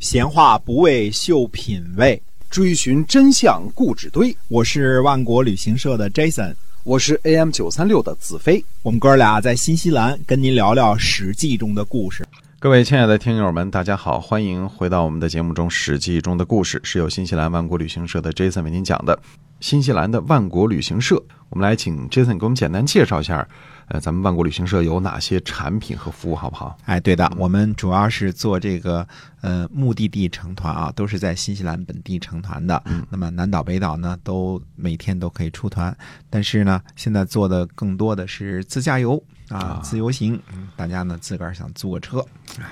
闲话不为秀品味，追寻真相故纸堆。我是万国旅行社的 Jason，我是 AM 九三六的子飞。我们哥俩在新西兰跟您聊聊《史记》中的故事。各位亲爱的听友们，大家好，欢迎回到我们的节目中，《史记》中的故事是由新西兰万国旅行社的 Jason 为您讲的。新西兰的万国旅行社，我们来请 Jason 给我们简单介绍一下。呃，咱们万国旅行社有哪些产品和服务，好不好？哎，对的，我们主要是做这个呃目的地成团啊，都是在新西兰本地成团的。嗯，那么南岛北岛呢，都每天都可以出团，但是呢，现在做的更多的是自驾游啊，自由行。嗯，大家呢自个儿想租个车，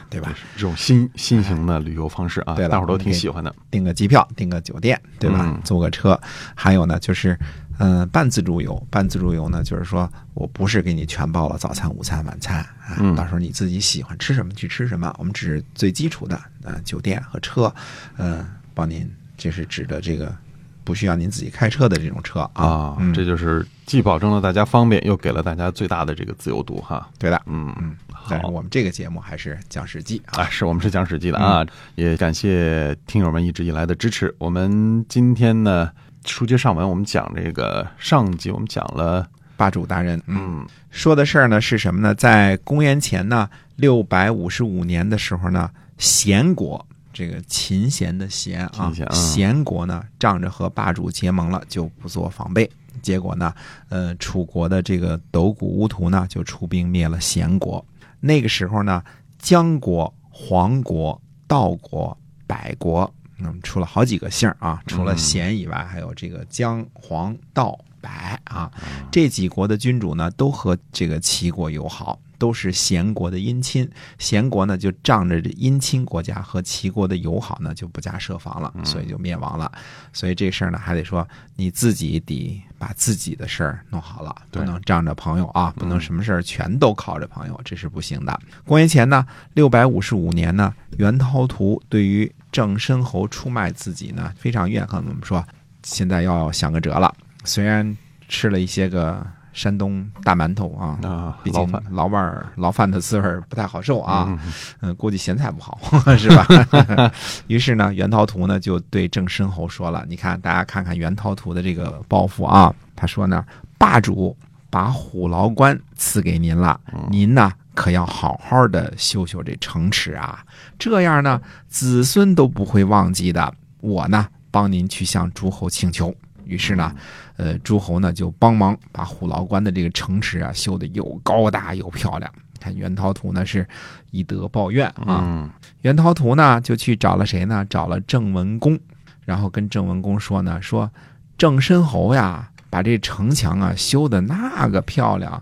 对吧？这种新新型的旅游方式啊，对，大伙都挺喜欢的。订个机票，订个酒店，对吧？租个车，还有呢就是。嗯，半自助游，半自助游呢，就是说我不是给你全包了早餐、午餐、晚餐啊，到时候你自己喜欢吃什么去吃什么，我们只是最基础的，呃，酒店和车，嗯，帮您，这是指的这个不需要您自己开车的这种车啊，这就是既保证了大家方便，又给了大家最大的这个自由度哈。对的，嗯嗯，但是我们这个节目还是讲史记啊，是我们是讲史记的啊，也感谢听友们一直以来的支持，我们今天呢。书接上文，我们讲这个上集，我们讲了霸主大人。嗯，说的事儿呢是什么呢？在公元前呢六百五十五年的时候呢，贤国这个秦贤的贤啊，贤国呢仗着和霸主结盟了，就不做防备。结果呢，呃，楚国的这个斗谷乌图呢就出兵灭了贤国。那个时候呢，姜国、黄国、道国、百国。嗯，出了好几个姓啊，除了贤以外，还有这个姜、黄、道、白啊，这几国的君主呢，都和这个齐国友好，都是贤国的姻亲。贤国呢，就仗着这姻亲国家和齐国的友好呢，就不加设防了，所以就灭亡了。所以这事儿呢，还得说你自己得把自己的事儿弄好了，不能仗着朋友啊，不能什么事儿全都靠着朋友，这是不行的。公元前呢，六百五十五年呢，袁涛图对于郑申侯出卖自己呢，非常怨恨。我们说，现在要想个辙了。虽然吃了一些个山东大馒头啊，毕竟老味儿、牢饭的滋味不太好受啊。嗯，估计咸菜不好，是吧？于是呢，袁涛图呢就对郑申侯说了：“你看，大家看看袁涛图的这个抱负啊。他说呢，霸主把虎牢关赐给您了，您呢？”可要好好的修修这城池啊，这样呢，子孙都不会忘记的。我呢，帮您去向诸侯请求。于是呢，呃，诸侯呢就帮忙把虎牢关的这个城池啊修的又高大又漂亮。看袁涛图呢是以德报怨啊，袁涛图呢就去找了谁呢？找了郑文公，然后跟郑文公说呢，说郑申侯呀，把这城墙啊修的那个漂亮，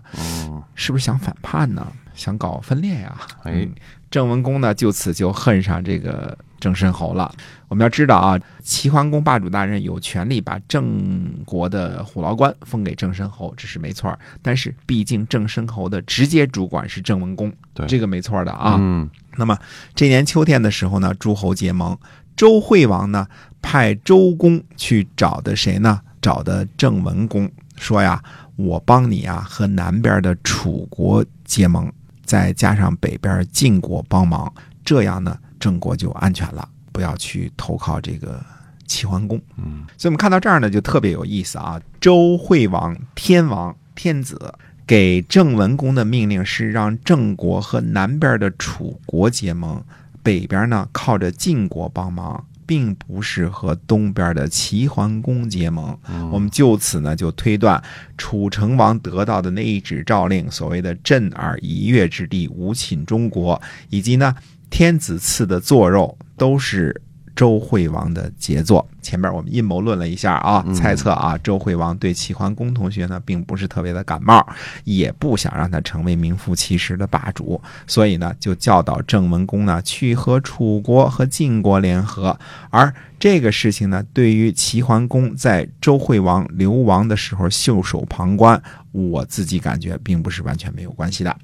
是不是想反叛呢？想搞分裂呀！哎，郑文公呢，就此就恨上这个郑申侯了。我们要知道啊，齐桓公霸主大人有权利把郑国的虎牢关封给郑申侯，这是没错。但是毕竟郑申侯的直接主管是郑文公，对这个没错的啊。嗯，那么这年秋天的时候呢，诸侯结盟，周惠王呢派周公去找的谁呢？找的郑文公，说呀，我帮你啊和南边的楚国结盟。再加上北边晋国帮忙，这样呢，郑国就安全了，不要去投靠这个齐桓公。嗯，所以我们看到这儿呢，就特别有意思啊。周惠王天王天子给郑文公的命令是让郑国和南边的楚国结盟，北边呢靠着晋国帮忙。并不是和东边的齐桓公结盟，我们就此呢就推断，楚成王得到的那一纸诏令，所谓的“震耳一跃之地，无侵中国”，以及呢天子赐的坐肉，都是。周惠王的杰作，前面我们阴谋论了一下啊，猜测啊，周惠王对齐桓公同学呢，并不是特别的感冒，也不想让他成为名副其实的霸主，所以呢，就教导郑文公呢去和楚国和晋国联合。而这个事情呢，对于齐桓公在周惠王流亡的时候袖手旁观，我自己感觉并不是完全没有关系的。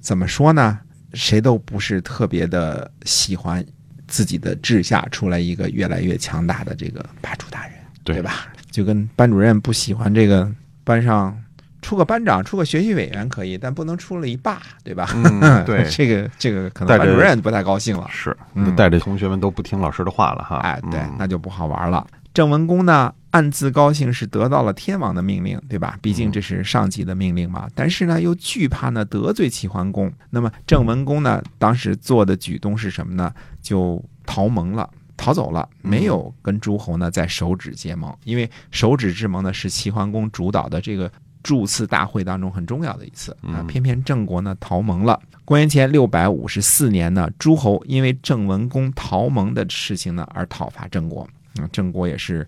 怎么说呢？谁都不是特别的喜欢。自己的治下出来一个越来越强大的这个霸主大人，对吧？就跟班主任不喜欢这个班上出个班长，出个学习委员可以，但不能出了一霸，对吧？嗯，对，这个这个可能班主任不太高兴了，是带着同学们都不听老师的话了哈。哎，对，那就不好玩了。郑文公呢，暗自高兴是得到了天王的命令，对吧？毕竟这是上级的命令嘛。但是呢，又惧怕呢得罪齐桓公。那么郑文公呢，当时做的举动是什么呢？就逃盟了。逃走了，没有跟诸侯呢在手指结盟，因为手指之盟呢是齐桓公主导的这个祝次大会当中很重要的一次啊。偏偏郑国呢逃盟了。公元前六百五十四年呢，诸侯因为郑文公逃盟的事情呢而讨伐郑国，啊，郑国也是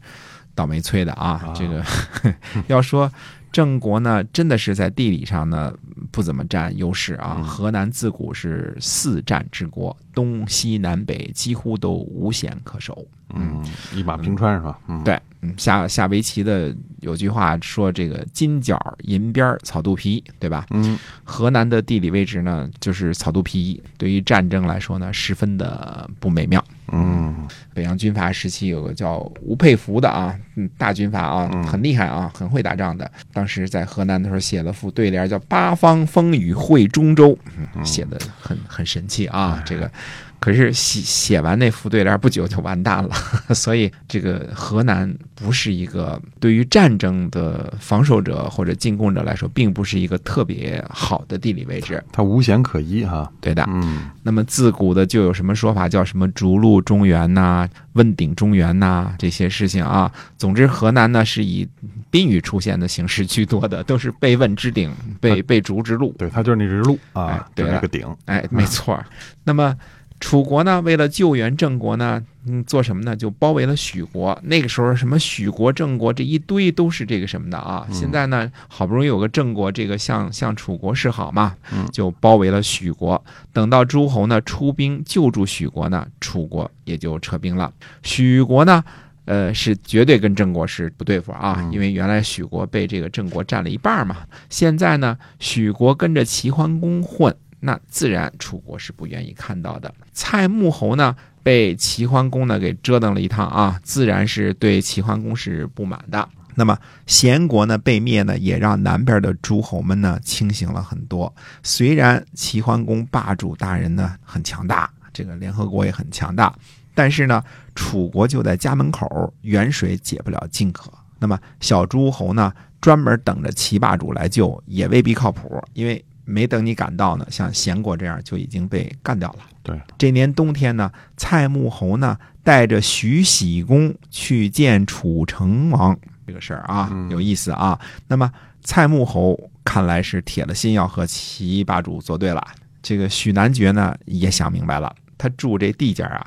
倒霉催的啊。这个 要说。郑国呢，真的是在地理上呢不怎么占优势啊。河南自古是四战之国，东西南北几乎都无险可守。嗯，一马平川是吧？嗯，对，嗯，下下围棋的有句话说这个金角银边草肚皮，对吧？嗯，河南的地理位置呢就是草肚皮，对于战争来说呢十分的不美妙。嗯，北洋军阀时期有个叫吴佩孚的啊，嗯，大军阀啊，很厉害啊，很会打仗的。当时在河南的时候写了副对联，叫“八方风雨会中州”，写的很很神气啊，这个。可是写写完那副对联不久就完蛋了，所以这个河南不是一个对于战争的防守者或者进攻者来说，并不是一个特别好的地理位置。它无险可依哈，对的。嗯，那么自古的就有什么说法，叫什么逐鹿中原呐、问鼎中原呐这些事情啊。总之，河南呢是以宾语出现的形式居多的，都是被问之鼎，被被逐之鹿。对，它就是那只鹿啊，对那个鼎。哎，没错。那么。楚国呢，为了救援郑国呢，嗯，做什么呢？就包围了许国。那个时候，什么许国、郑国这一堆都是这个什么的啊？现在呢，好不容易有个郑国，这个向向楚国示好嘛，就包围了许国。等到诸侯呢出兵救助许国呢，楚国也就撤兵了。许国呢，呃，是绝对跟郑国是不对付啊，因为原来许国被这个郑国占了一半嘛。现在呢，许国跟着齐桓公混。那自然楚国是不愿意看到的。蔡穆侯呢，被齐桓公呢给折腾了一趟啊，自然是对齐桓公是不满的。那么贤国呢被灭呢，也让南边的诸侯们呢清醒了很多。虽然齐桓公霸主大人呢很强大，这个联合国也很强大，但是呢，楚国就在家门口，远水解不了近渴。那么小诸侯呢，专门等着齐霸主来救，也未必靠谱，因为。没等你赶到呢，像贤国这样就已经被干掉了。对，这年冬天呢，蔡穆侯呢带着徐喜公去见楚成王，这个事儿啊有意思啊。那么蔡穆侯看来是铁了心要和齐霸主作对了。这个许南爵呢也想明白了，他住这地界啊。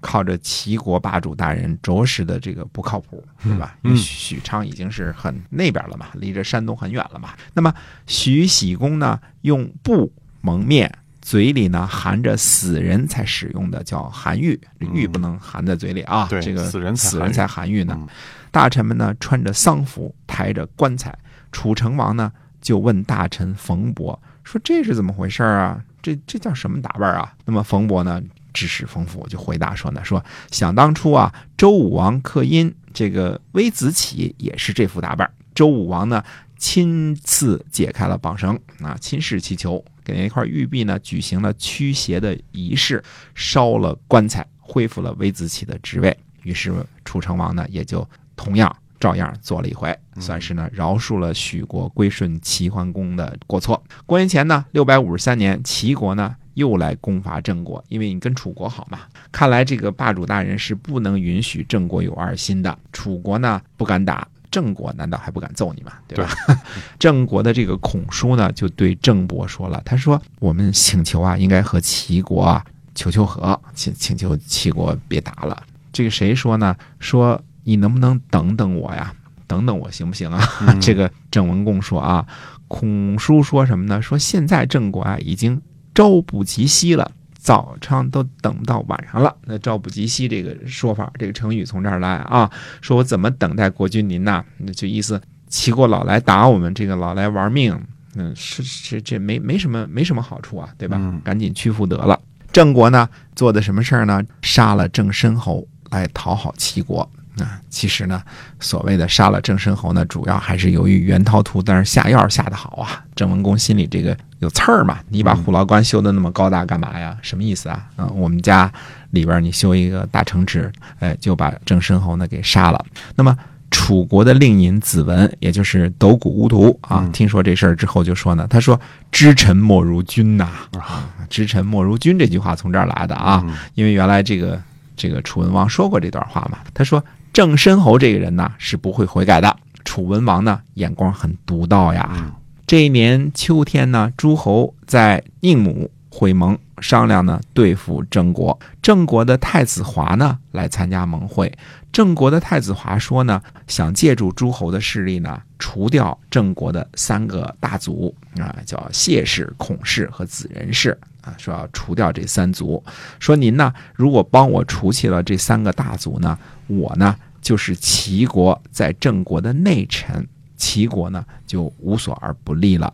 靠着齐国霸主大人，着实的这个不靠谱，是吧？因为许昌已经是很那边了嘛，离着山东很远了嘛。那么徐喜公呢，用布蒙面，嘴里呢含着死人才使用的叫含玉，玉不能含在嘴里啊。这个死人死人才含玉呢。大臣们呢穿着丧服，抬着棺材。楚成王呢就问大臣冯伯说：“这是怎么回事啊？这这叫什么打扮啊？”那么冯伯呢？知识丰富，就回答说呢：“说想当初啊，周武王克殷，这个微子启也是这副打扮。周武王呢，亲自解开了绑绳啊，亲试其球，给那块玉璧呢举行了驱邪的仪式，烧了棺材，恢复了微子启的职位。于是楚成王呢，也就同样照样做了一回，算是呢饶恕了许国归顺齐桓公的过错。公元前呢六百五十三年，齐国呢。”又来攻伐郑国，因为你跟楚国好嘛。看来这个霸主大人是不能允许郑国有二心的。楚国呢不敢打郑国，难道还不敢揍你吗？对吧？郑国的这个孔叔呢就对郑伯说了，他说：“我们请求啊，应该和齐国啊求求和，请请求齐国别打了。”这个谁说呢？说你能不能等等我呀？等等我行不行啊？这个郑文公说啊，孔叔说什么呢？说现在郑国啊已经。朝不及夕了，早上都等到晚上了。那朝不及夕这个说法，这个成语从这儿来啊。说我怎么等待国君您呐？那就意思齐国老来打我们，这个老来玩命，嗯，是是这没没什么没什么好处啊，对吧？赶紧屈服得了。郑国呢做的什么事儿呢？杀了郑申侯来讨好齐国啊，其实呢，所谓的杀了郑申侯呢，主要还是由于袁涛图在那下药下的好啊。郑文公心里这个有刺儿嘛，你把虎牢关修的那么高大干嘛呀？什么意思啊？啊，我们家里边你修一个大城池，哎，就把郑申侯呢给杀了。那么楚国的令尹子文，也就是斗谷乌图啊，听说这事儿之后就说呢，他说：“知臣莫如君呐，啊，知臣莫如君。”这句话从这儿来的啊，因为原来这个这个楚文王说过这段话嘛，他说。郑申侯这个人呢是不会悔改的。楚文王呢眼光很独到呀。这一年秋天呢，诸侯在宁母会盟，商量呢对付郑国。郑国的太子华呢来参加盟会。郑国的太子华说呢，想借助诸侯的势力呢，除掉郑国的三个大族啊，叫谢氏、孔氏和子人氏啊，说要除掉这三族。说您呢，如果帮我除去了这三个大族呢？我呢，就是齐国在郑国的内臣，齐国呢就无所而不利了。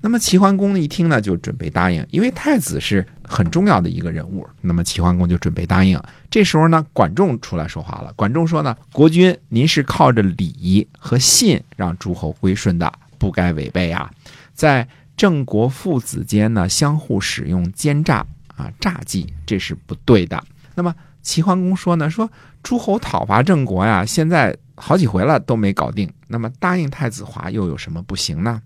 那么齐桓公一听呢，就准备答应，因为太子是很重要的一个人物。那么齐桓公就准备答应。这时候呢，管仲出来说话了。管仲说呢，国君您是靠着礼和信让诸侯归顺的，不该违背啊。在郑国父子间呢，相互使用奸诈啊诈计，这是不对的。那么。齐桓公说呢，说诸侯讨伐郑国呀，现在好几回了都没搞定。那么答应太子华又有什么不行呢？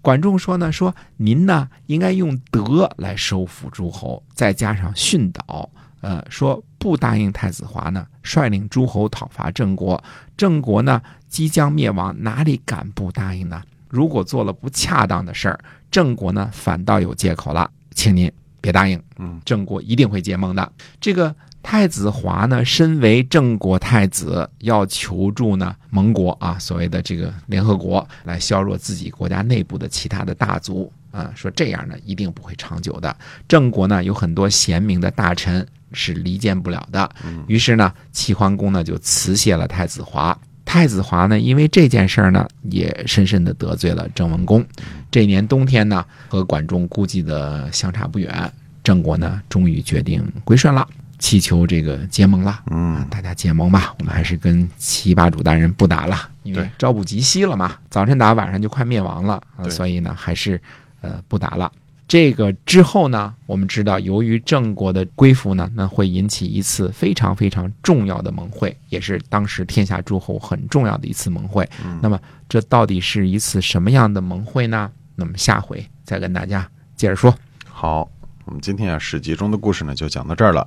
管仲说呢，说您呢应该用德来收服诸侯，再加上训导。呃，说不答应太子华呢，率领诸侯讨伐郑国，郑国呢即将灭亡，哪里敢不答应呢？如果做了不恰当的事儿，郑国呢反倒有借口了，请您别答应。嗯，郑国一定会结盟的。这个。太子华呢，身为郑国太子，要求助呢盟国啊，所谓的这个联合国，来削弱自己国家内部的其他的大族啊，说这样呢一定不会长久的。郑国呢有很多贤明的大臣是离间不了的。于是呢，齐桓公呢就辞谢了太子华。太子华呢，因为这件事儿呢，也深深的得罪了郑文公。这年冬天呢，和管仲估计的相差不远，郑国呢终于决定归顺了。祈求这个结盟了，嗯，大家结盟吧，我们还是跟七霸主大人不打了，因为朝不及夕了嘛，早晨打晚上就快灭亡了，所以呢，还是呃不打了。这个之后呢，我们知道，由于郑国的归附呢，那会引起一次非常非常重要的盟会，也是当时天下诸侯很重要的一次盟会。那么，这到底是一次什么样的盟会呢？那么下回再跟大家接着说。好，我们今天啊史记中的故事呢就讲到这儿了。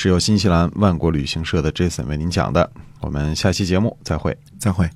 是由新西兰万国旅行社的 Jason 为您讲的，我们下期节目再会，再会。